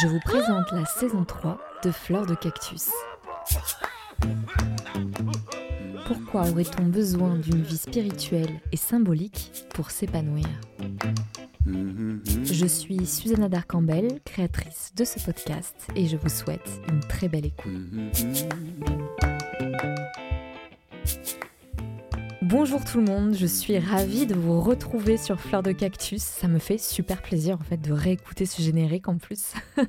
Je vous présente la saison 3 de Fleur de Cactus. Pourquoi aurait-on besoin d'une vie spirituelle et symbolique pour s'épanouir? Je suis Susanna Darcambel, créatrice de ce podcast, et je vous souhaite une très belle écoute. Bonjour tout le monde, je suis ravie de vous retrouver sur Fleur de Cactus. Ça me fait super plaisir en fait de réécouter ce générique en plus.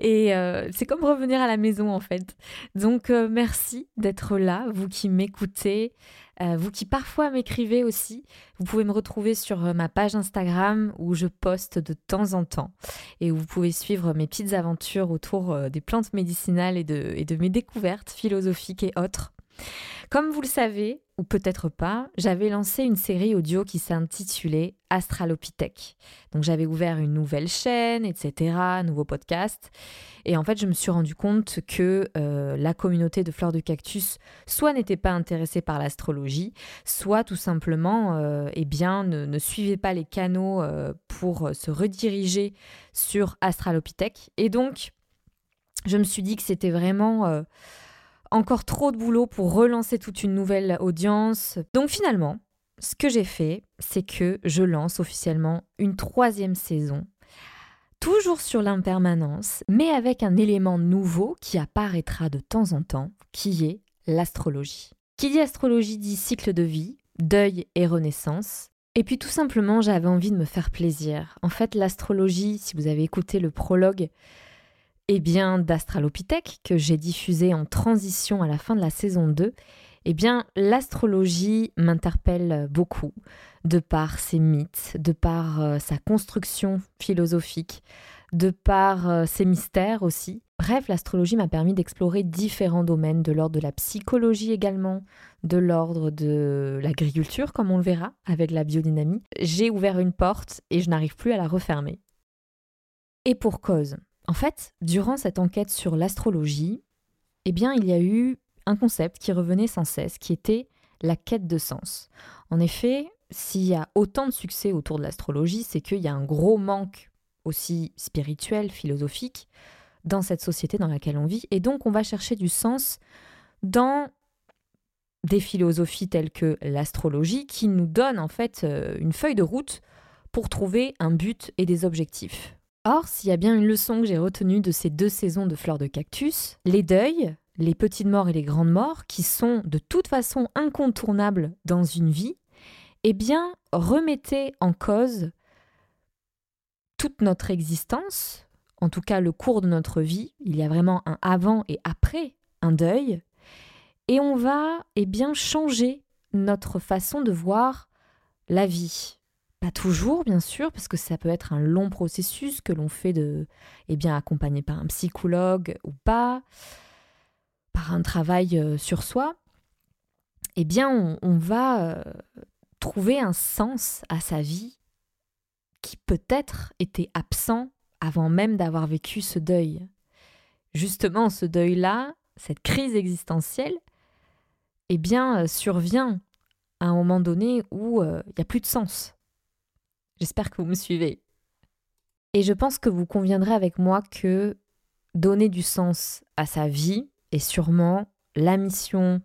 Et euh, c'est comme revenir à la maison en fait. Donc euh, merci d'être là, vous qui m'écoutez, euh, vous qui parfois m'écrivez aussi. Vous pouvez me retrouver sur ma page Instagram où je poste de temps en temps et où vous pouvez suivre mes petites aventures autour des plantes médicinales et de, et de mes découvertes philosophiques et autres. Comme vous le savez, ou peut-être pas, j'avais lancé une série audio qui s'intitulait Astralopithèque. Donc j'avais ouvert une nouvelle chaîne, etc., un nouveau podcast. Et en fait, je me suis rendu compte que euh, la communauté de fleurs de cactus soit n'était pas intéressée par l'astrologie, soit tout simplement euh, eh bien, ne, suivait pas les canaux euh, pour se rediriger sur Astralopithèque. Et donc, je me suis dit que c'était vraiment encore trop de boulot pour relancer toute une nouvelle audience. Donc finalement, ce que j'ai fait, c'est que je lance officiellement une troisième saison, toujours sur l'impermanence, mais avec un élément nouveau qui apparaîtra de temps en temps, qui est l'astrologie. Qui dit astrologie dit cycle de vie, deuil et renaissance. Et puis tout simplement, j'avais envie de me faire plaisir. En fait, l'astrologie, si vous avez écouté le prologue, eh bien, d'Astralopithèque, que j'ai diffusé en transition à la fin de la saison 2, eh bien, l'astrologie m'interpelle beaucoup, de par ses mythes, de par euh, sa construction philosophique, de par euh, ses mystères aussi. Bref, l'astrologie m'a permis d'explorer différents domaines, de l'ordre de la psychologie également, de l'ordre de l'agriculture, comme on le verra avec la biodynamie. J'ai ouvert une porte et je n'arrive plus à la refermer. Et pour cause, en fait, durant cette enquête sur l'astrologie, eh bien, il y a eu un concept qui revenait sans cesse, qui était la quête de sens. En effet, s'il y a autant de succès autour de l'astrologie, c'est qu'il y a un gros manque aussi spirituel, philosophique, dans cette société dans laquelle on vit. Et donc, on va chercher du sens dans des philosophies telles que l'astrologie, qui nous donnent en fait euh, une feuille de route pour trouver un but et des objectifs. Or, s'il y a bien une leçon que j'ai retenue de ces deux saisons de Fleurs de Cactus, les deuils, les petites morts et les grandes morts, qui sont de toute façon incontournables dans une vie, eh bien, remettez en cause toute notre existence, en tout cas le cours de notre vie. Il y a vraiment un avant et après un deuil. Et on va, eh bien, changer notre façon de voir la vie, pas toujours, bien sûr, parce que ça peut être un long processus que l'on fait de, eh bien, accompagné par un psychologue ou pas, par un travail euh, sur soi. Eh bien, on, va euh, trouver un sens à sa vie qui peut-être était absent avant même d'avoir vécu ce deuil. Justement, ce deuil-là, cette crise existentielle, eh bien, euh, survient à un moment donné où il n'y a plus de sens. J'espère que vous me suivez. Et je pense que vous conviendrez avec moi que donner du sens à sa vie est sûrement la mission,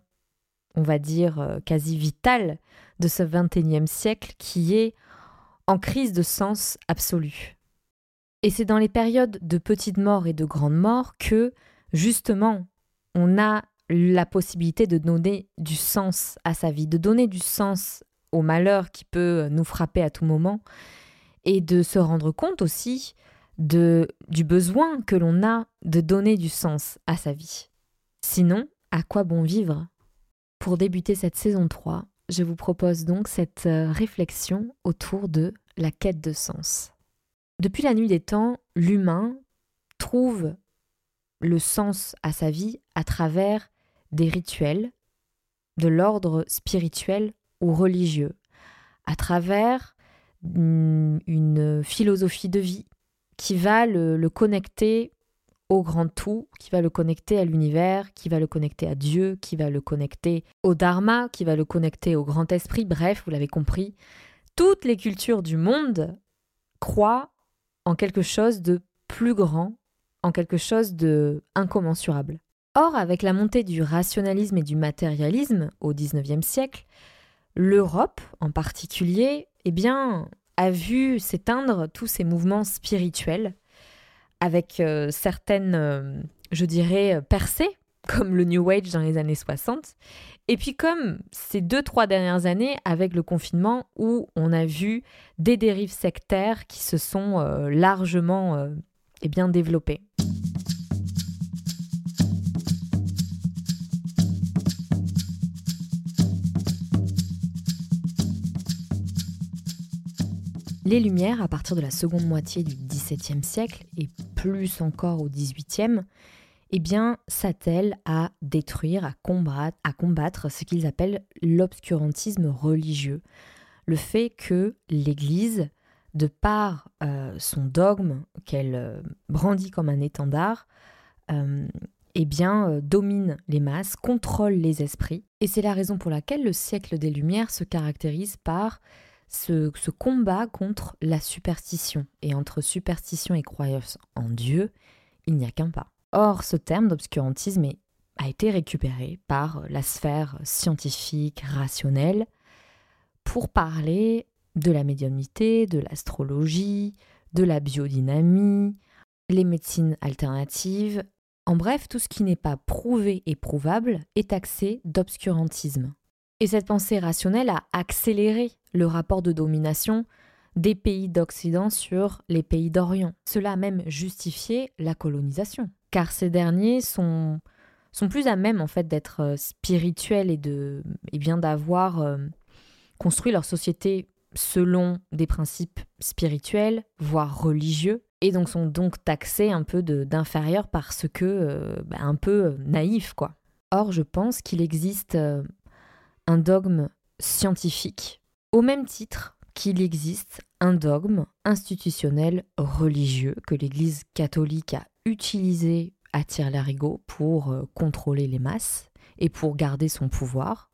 on va dire, euh, quasi vitale de ce 21e siècle qui est en crise de sens absolu. Et c'est dans les périodes de petite mort et de grande mort que, justement, on a la possibilité de donner du sens à sa vie, de donner du sens au malheur qui peut nous frapper à tout moment et de se rendre compte aussi de, du besoin que l'on a de donner du sens à sa vie. Sinon, à quoi bon vivre? Pour débuter cette saison 3, je vous propose donc cette euh, réflexion autour de la quête de sens. Depuis la nuit des temps, l'humain trouve le sens à sa vie à travers des rituels de l'ordre spirituel ou religieux, à travers une philosophie de vie qui va le, connecter au grand tout, qui va le connecter à l'univers, qui va le connecter à Dieu, qui va le connecter au Dharma, qui va le connecter au grand esprit. Bref, vous l'avez compris, toutes les cultures du monde croient en quelque chose de plus grand, en quelque chose de incommensurable. Or, avec la montée du rationalisme et du matérialisme au XIXe siècle, l'Europe en particulier, eh bien, a vu s'éteindre tous ces mouvements spirituels avec euh, certaines, euh, je dirais, percées, comme le New Age dans les années 60. Et puis comme ces deux, trois dernières années, avec le confinement, où on a vu des dérives sectaires qui se sont euh, largement et bien développées. Les Lumières, à partir de la seconde moitié du XVIIe siècle et plus encore au XVIIIe, eh s'attellent à détruire, à combattre, à combattre ce qu'ils appellent l'obscurantisme religieux. Le fait que l'Église, de par euh, son dogme qu'elle euh, brandit comme un étendard, euh, eh bien, domine les masses, contrôle les esprits. Et c'est la raison pour laquelle le siècle des Lumières se caractérise par ce, combat contre la superstition. Et entre superstition et croyance en Dieu, il n'y a qu'un pas. Or, ce terme d'obscurantisme a été récupéré par la sphère scientifique, rationnelle, pour parler de la médiumnité, de l'astrologie, de la biodynamie, les médecines alternatives. En bref, tout ce qui n'est pas prouvé et prouvable est taxé d'obscurantisme. Et cette pensée rationnelle a accéléré le rapport de domination des pays d'Occident sur les pays d'Orient. Cela a même justifié la colonisation, car ces derniers sont, plus à même en fait d'être euh, spirituels et de et bien d'avoir euh, construit leur société selon des principes spirituels, voire religieux, et donc sont donc taxés un peu d'inférieurs parce que euh, bah, un peu naïfs quoi. Or, je pense qu'il existe un dogme scientifique, au même titre qu'il existe un dogme institutionnel religieux que l'Église catholique a utilisé à tire-larigot pour euh, contrôler les masses et pour garder son pouvoir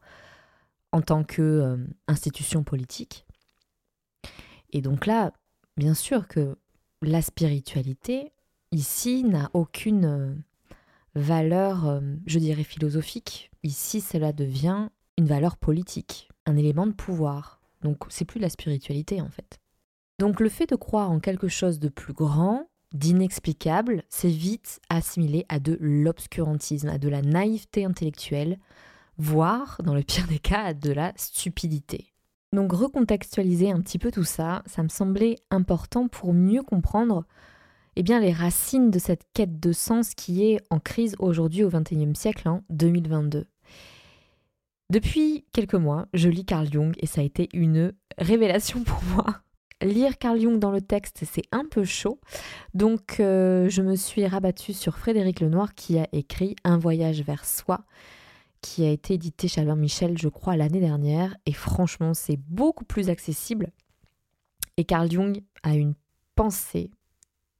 en tant qu'institution euh, politique. Et donc là, bien sûr que la spiritualité, ici, n'a aucune euh, valeur, je dirais, philosophique. Ici, cela devient une valeur politique, un élément de pouvoir. Donc c'est plus la spiritualité en fait. Donc le fait de croire en quelque chose de plus grand, d'inexplicable, c'est vite assimilé à de l'obscurantisme, à de la naïveté intellectuelle, voire, dans le pire des cas, à de la stupidité. Donc recontextualiser un petit peu tout ça, ça me semblait important pour mieux comprendre eh bien, les racines de cette quête de sens qui est en crise aujourd'hui au XXIe siècle, en 2022. Depuis quelques mois, je lis Carl Jung et ça a été une révélation pour moi. Lire Carl Jung dans le texte, c'est un peu chaud. Donc, euh, je me suis rabattue sur Frédéric Lenoir qui a écrit Un voyage vers soi, qui a été édité chez Albert Michel, je crois, l'année dernière. Et franchement, c'est beaucoup plus accessible. Et Carl Jung a une pensée,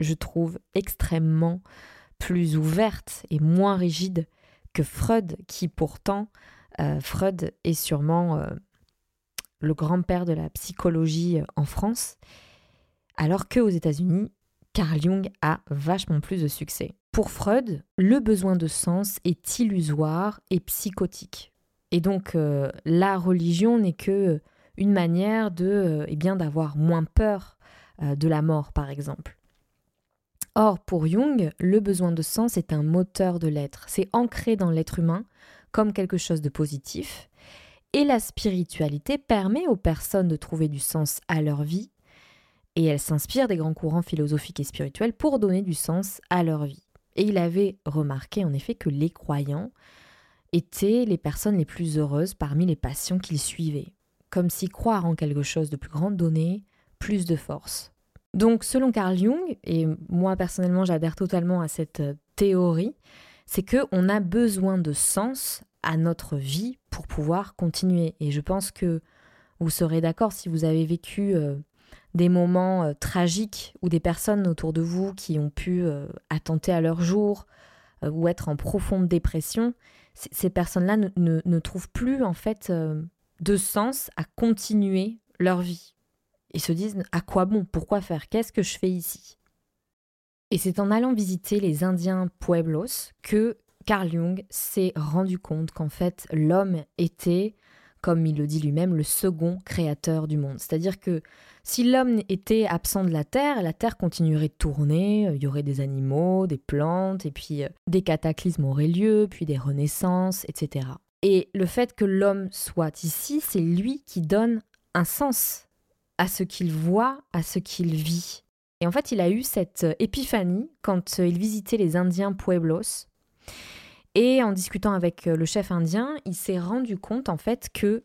je trouve, extrêmement plus ouverte et moins rigide que Freud, qui pourtant euh, Freud est sûrement euh, le grand-père de la psychologie euh, en France, alors qu'aux États-Unis, Carl Jung a vachement plus de succès. Pour Freud, le besoin de sens est illusoire et psychotique. Et donc la religion n'est que une manière de eh bien d'avoir moins peur de la mort par exemple. Or pour Jung, le besoin de sens est un moteur de l'être, c'est ancré dans l'être humain comme quelque chose de positif. Et la spiritualité permet aux personnes de trouver du sens à leur vie. Et elle s'inspire des grands courants philosophiques et spirituels pour donner du sens à leur vie. Et il avait remarqué en effet que les croyants étaient les personnes les plus heureuses parmi les passions qu'ils suivaient. Comme si croire en quelque chose de plus grand donnait plus de force. Donc selon Carl Jung, et moi personnellement j'adhère totalement à cette euh, théorie, c'est qu'on a besoin de sens à notre vie pour pouvoir continuer. Et je pense que vous serez d'accord si vous avez vécu euh, des moments euh, tragiques ou des personnes autour de vous qui ont pu attenter à leur jour ou être en profonde dépression. Ces personnes-là ne, trouvent plus en fait de sens à continuer leur vie. Ils se disent à quoi bon? Pourquoi faire? Qu'est-ce que je fais ici? Et c'est en allant visiter les Indiens Pueblos que Carl Jung s'est rendu compte qu'en fait l'homme était, comme il le dit lui-même, le second créateur du monde. C'est-à-dire que si l'homme était absent de la Terre, la Terre continuerait de tourner, il y aurait des animaux, des plantes, et puis euh, des cataclysmes auraient lieu, puis des renaissances, etc. Et le fait que l'homme soit ici, c'est lui qui donne un sens à ce qu'il voit, à ce qu'il vit. Et en fait, il a eu cette euh, épiphanie quand euh, il visitait les Indiens Pueblos. Et en discutant avec euh, le chef indien, il s'est rendu compte en fait que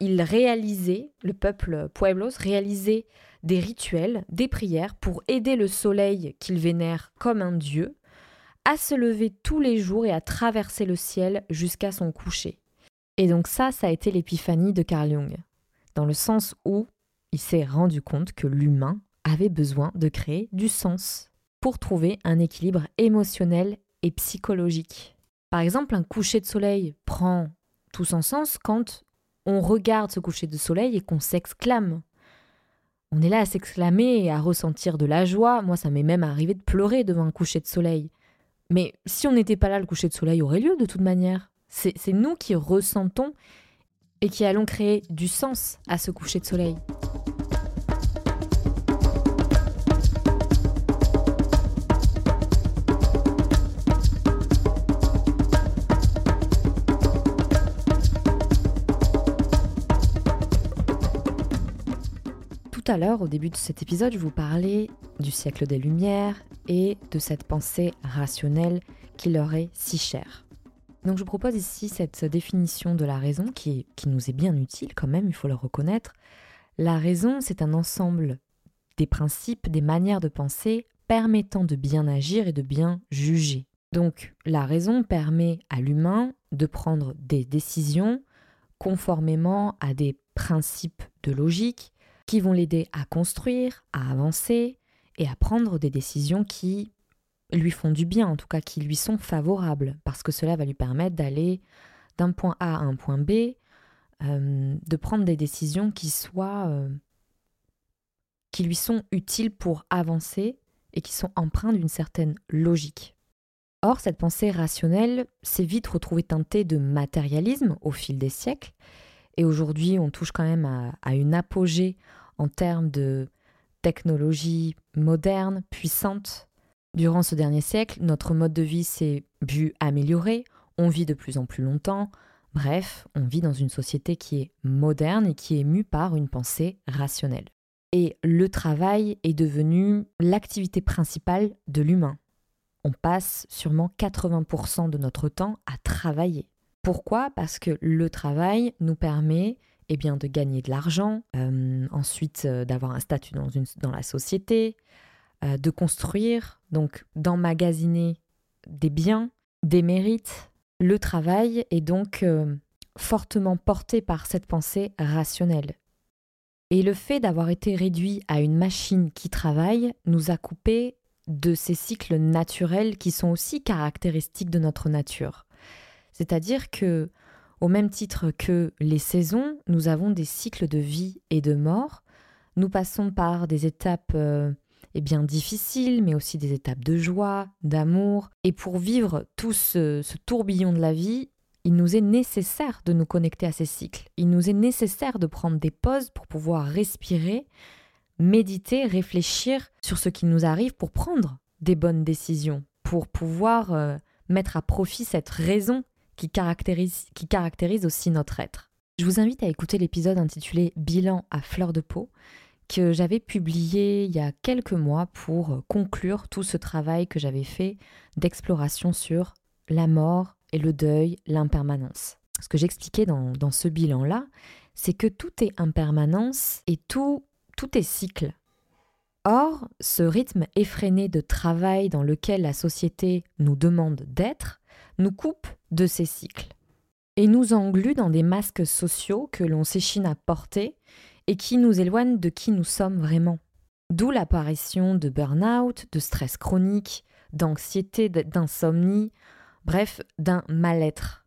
il réalisait, le peuple Pueblos réalisait des rituels, des prières pour aider le soleil qu'il vénère comme un dieu à se lever tous les jours et à traverser le ciel jusqu'à son coucher. Et donc ça, ça a été l'épiphanie de Carl Jung, dans le sens où il s'est rendu compte que l'humain avait besoin de créer du sens pour trouver un équilibre émotionnel et psychologique. Par exemple, un coucher de soleil prend tout son sens quand on regarde ce coucher de soleil et qu'on s'exclame. On est là à s'exclamer et à ressentir de la joie. Moi, ça m'est même arrivé de pleurer devant un coucher de soleil. Mais si on n'était pas là, le coucher de soleil aurait lieu de toute manière. C'est nous qui ressentons et qui allons créer du sens à ce coucher de soleil. À l'heure, au début de cet épisode, je vous parlais du siècle des Lumières et de cette pensée rationnelle qui leur est si chère. Donc je propose ici cette définition de la raison qui, qui nous est bien utile quand même, il faut le reconnaître. La raison, c'est un ensemble des principes, des manières de penser permettant de bien agir et de bien juger. Donc la raison permet à l'humain de prendre des décisions conformément à des principes de logique qui vont l'aider à construire, à avancer et à prendre des décisions qui lui font du bien, en tout cas qui lui sont favorables, parce que cela va lui permettre d'aller d'un point A à un point B, euh, de prendre des décisions qui soient euh, qui lui sont utiles pour avancer et qui sont empreintes d'une certaine logique. Or, cette pensée rationnelle s'est vite retrouvée teintée de matérialisme au fil des siècles, et aujourd'hui on touche quand même à, à une apogée en termes de technologie moderne, puissante, Durant ce dernier siècle, notre mode de vie s'est vu amélioré, on vit de plus en plus longtemps, bref, on vit dans une société qui est moderne et qui est mue par une pensée rationnelle. Et le travail est devenu l'activité principale de l'humain. On passe sûrement 80% de notre temps à travailler. Pourquoi? Parce que le travail nous permet eh bien, de gagner de l'argent, euh, ensuite euh, d'avoir un statut dans, dans la société, euh, de construire, donc d'emmagasiner des biens, des mérites. Le travail est donc fortement porté par cette pensée rationnelle. Et le fait d'avoir été réduit à une machine qui travaille nous a coupé de ces cycles naturels qui sont aussi caractéristiques de notre nature. C'est-à-dire que, au même titre que les saisons, nous avons des cycles de vie et de mort. Nous passons par des étapes euh, et bien difficiles, mais aussi des étapes de joie, d'amour. Et pour vivre tout ce, tourbillon de la vie, il nous est nécessaire de nous connecter à ces cycles. Il nous est nécessaire de prendre des pauses pour pouvoir respirer, méditer, réfléchir sur ce qui nous arrive pour prendre des bonnes décisions, pour pouvoir euh, mettre à profit cette raison qui caractérise, qui caractérise aussi notre être. Je vous invite à écouter l'épisode intitulé Bilan à fleur de peau que j'avais publié il y a quelques mois pour conclure tout ce travail que j'avais fait d'exploration sur la mort et le deuil, l'impermanence. Ce que j'expliquais dans, dans ce bilan-là, c'est que tout est impermanence et tout, tout est cycle. Or, ce rythme effréné de travail dans lequel la société nous demande d'être nous coupe de ces cycles et nous englue dans des masques sociaux que l'on s'échine à porter et qui nous éloignent de qui nous sommes vraiment. D'où l'apparition de burn-out, de stress chronique, d'anxiété, d'insomnie, bref, d'un mal-être.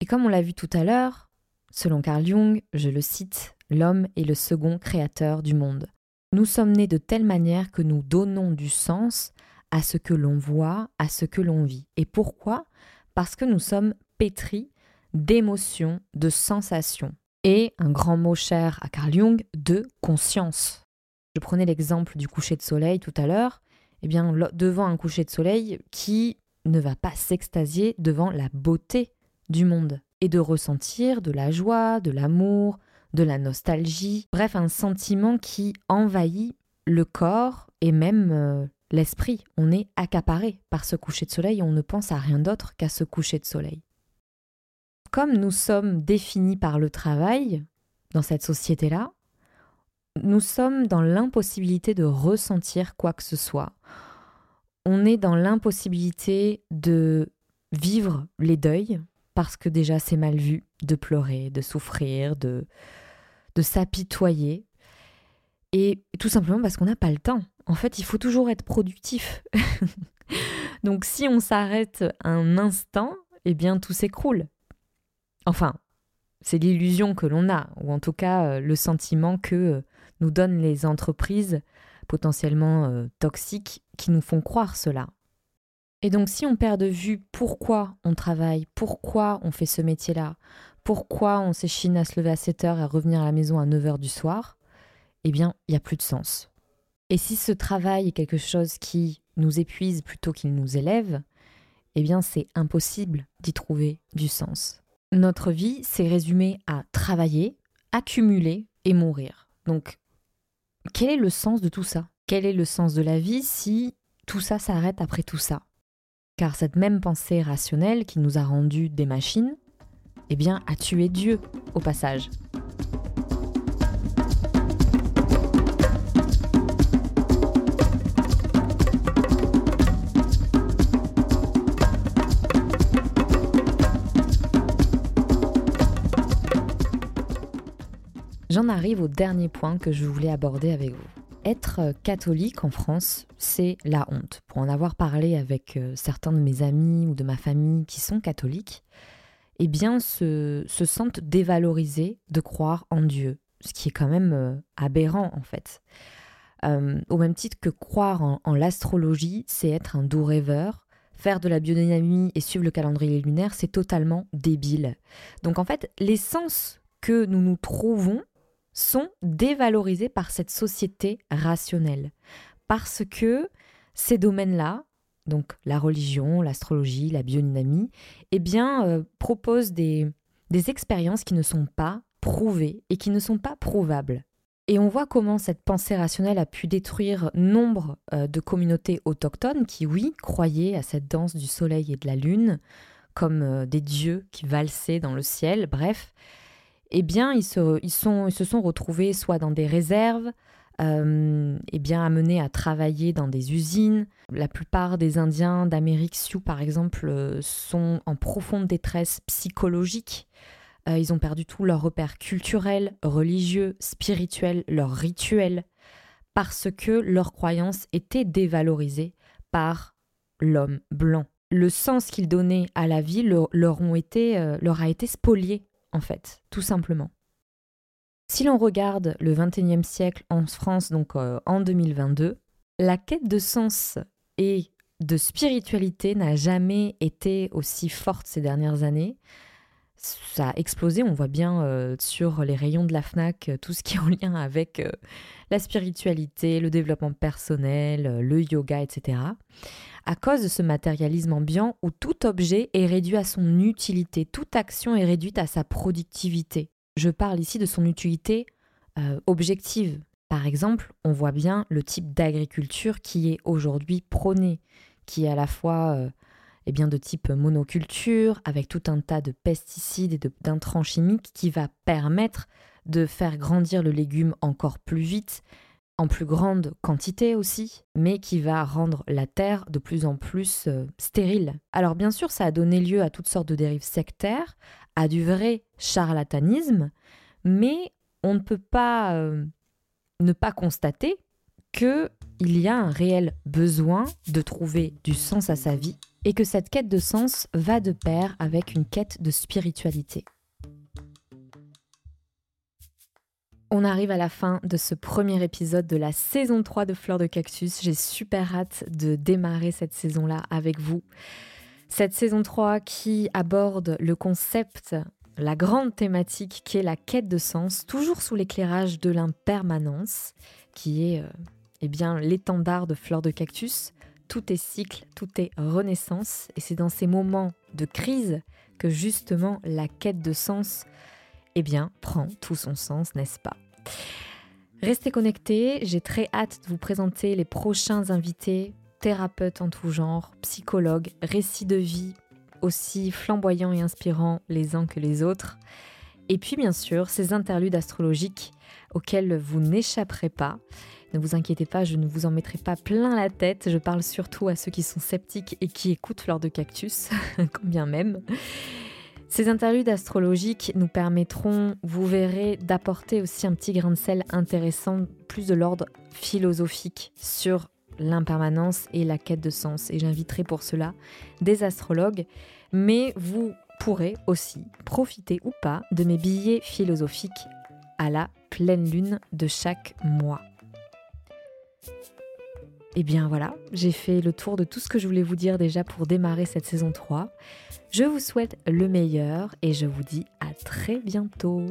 Et comme on l'a vu tout à l'heure, selon Carl Jung, je le cite, l'homme est le second créateur du monde. Nous sommes nés de telle manière que nous donnons du sens à ce que l'on voit, à ce que l'on vit. Et pourquoi? Parce que nous sommes pétris d'émotions, de sensations. Et, un grand mot cher à Carl Jung, de conscience. Je prenais l'exemple du coucher de soleil tout à l'heure. Eh bien, devant un coucher de soleil, qui ne va pas s'extasier devant la beauté du monde et de ressentir de la joie, de l'amour, de la nostalgie, bref, un sentiment qui envahit le corps et même euh, l'esprit. On est accaparé par ce coucher de soleil on ne pense à rien d'autre qu'à ce coucher de soleil comme nous sommes définis par le travail dans cette société-là, nous sommes dans l'impossibilité de ressentir quoi que ce soit. On est dans l'impossibilité de vivre les deuils, parce que déjà c'est mal vu de pleurer, de souffrir, de, de s'apitoyer. Et tout simplement parce qu'on n'a pas le temps. En fait, il faut toujours être productif. Donc si on s'arrête un instant, eh bien tout s'écroule. Enfin, c'est l'illusion que l'on a, ou en tout cas euh, le sentiment que euh, nous donnent les entreprises potentiellement euh, toxiques qui nous font croire cela. Et donc si on perd de vue pourquoi on travaille, pourquoi on fait ce métier-là, pourquoi on s'échine à se lever à 7 heures et à revenir à la maison à 9 heures du soir, eh bien, il n'y a plus de sens. Et si ce travail est quelque chose qui nous épuise plutôt qu'il nous élève, eh bien, c'est impossible d'y trouver du sens. Notre vie s'est résumée à travailler, accumuler et mourir. Donc, quel est le sens de tout ça? Quel est le sens de la vie si tout ça s'arrête après tout ça? Car cette même pensée rationnelle qui nous a rendus des machines, eh bien, a tué Dieu au passage. J'en arrive au dernier point que je voulais aborder avec vous. Être catholique en France, c'est la honte. Pour en avoir parlé avec euh, certains de mes amis ou de ma famille qui sont catholiques, eh bien, se, se sentent dévalorisés de croire en Dieu, ce qui est quand même euh, aberrant en fait. Euh, au même titre que croire en, en l'astrologie, c'est être un doux rêveur. Faire de la biodynamie et suivre le calendrier lunaire, c'est totalement débile. Donc en fait, l'essence que nous nous trouvons sont dévalorisés par cette société rationnelle. Parce que ces domaines-là, donc la religion, l'astrologie, la biodynamie, eh euh, proposent des, des expériences qui ne sont pas prouvées et qui ne sont pas prouvables. Et on voit comment cette pensée rationnelle a pu détruire nombre euh, de communautés autochtones qui, oui, croyaient à cette danse du soleil et de la lune comme euh, des dieux qui valsaient dans le ciel, bref, eh bien, ils se, ils sont, ils se sont retrouvés soit dans des réserves, euh, eh bien, amenés à travailler dans des usines. La plupart des Indiens d'Amérique Sioux, par exemple, euh, sont en profonde détresse psychologique. Euh, ils ont perdu tous leurs repères culturels, religieux, spirituels, leurs rituels, parce que leurs croyances étaient dévalorisées par l'homme blanc. Le sens qu'ils donnaient à la vie leur, ont été, leur a été spolié en fait, tout simplement. Si l'on regarde le XXIe siècle en France, donc euh, en 2022, la quête de sens et de spiritualité n'a jamais été aussi forte ces dernières années. Ça a explosé, on voit bien euh, sur les rayons de la FNAC euh, tout ce qui est en lien avec la spiritualité, le développement personnel, le yoga, etc à cause de ce matérialisme ambiant où tout objet est réduit à son utilité, toute action est réduite à sa productivité. Je parle ici de son utilité euh, objective. Par exemple, on voit bien le type d'agriculture qui est aujourd'hui prôné, qui est à la fois euh, eh bien, de type monoculture, avec tout un tas de pesticides et d'intrants chimiques qui va permettre de faire grandir le légume encore plus vite, en plus grande quantité aussi, mais qui va rendre la Terre de plus en plus euh, stérile. Alors bien sûr, ça a donné lieu à toutes sortes de dérives sectaires, à du vrai charlatanisme, mais on ne peut pas euh, ne pas constater qu'il y a un réel besoin de trouver du sens à sa vie et que cette quête de sens va de pair avec une quête de spiritualité. On arrive à la fin de ce premier épisode de la saison 3 de Fleurs de Cactus. J'ai super hâte de démarrer cette saison-là avec vous. Cette saison 3 qui aborde le concept, la grande thématique qui est la quête de sens, toujours sous l'éclairage de l'impermanence, qui est euh, eh bien l'étendard de Fleurs de Cactus. Tout est cycle, tout est renaissance, et c'est dans ces moments de crise que justement la quête de sens eh bien, prend tout son sens, n'est-ce pas? Restez connectés, j'ai très hâte de vous présenter les prochains invités, thérapeutes en tout genre, psychologues, récits de vie, aussi flamboyants et inspirants les uns que les autres. Et puis bien sûr, ces interludes astrologiques auxquels vous n'échapperez pas. Ne vous inquiétez pas, je ne vous en mettrai pas plein la tête. Je parle surtout à ceux qui sont sceptiques et qui écoutent Fleur de Cactus, combien même. Ces interludes astrologiques nous permettront, vous verrez, d'apporter aussi un petit grain de sel intéressant, plus de l'ordre philosophique sur l'impermanence et la quête de sens. Et j'inviterai pour cela des astrologues, mais vous pourrez aussi profiter ou pas de mes billets philosophiques à la pleine lune de chaque mois. Eh bien voilà, j'ai fait le tour de tout ce que je voulais vous dire déjà pour démarrer cette saison 3. Je vous souhaite le meilleur et je vous dis à très bientôt.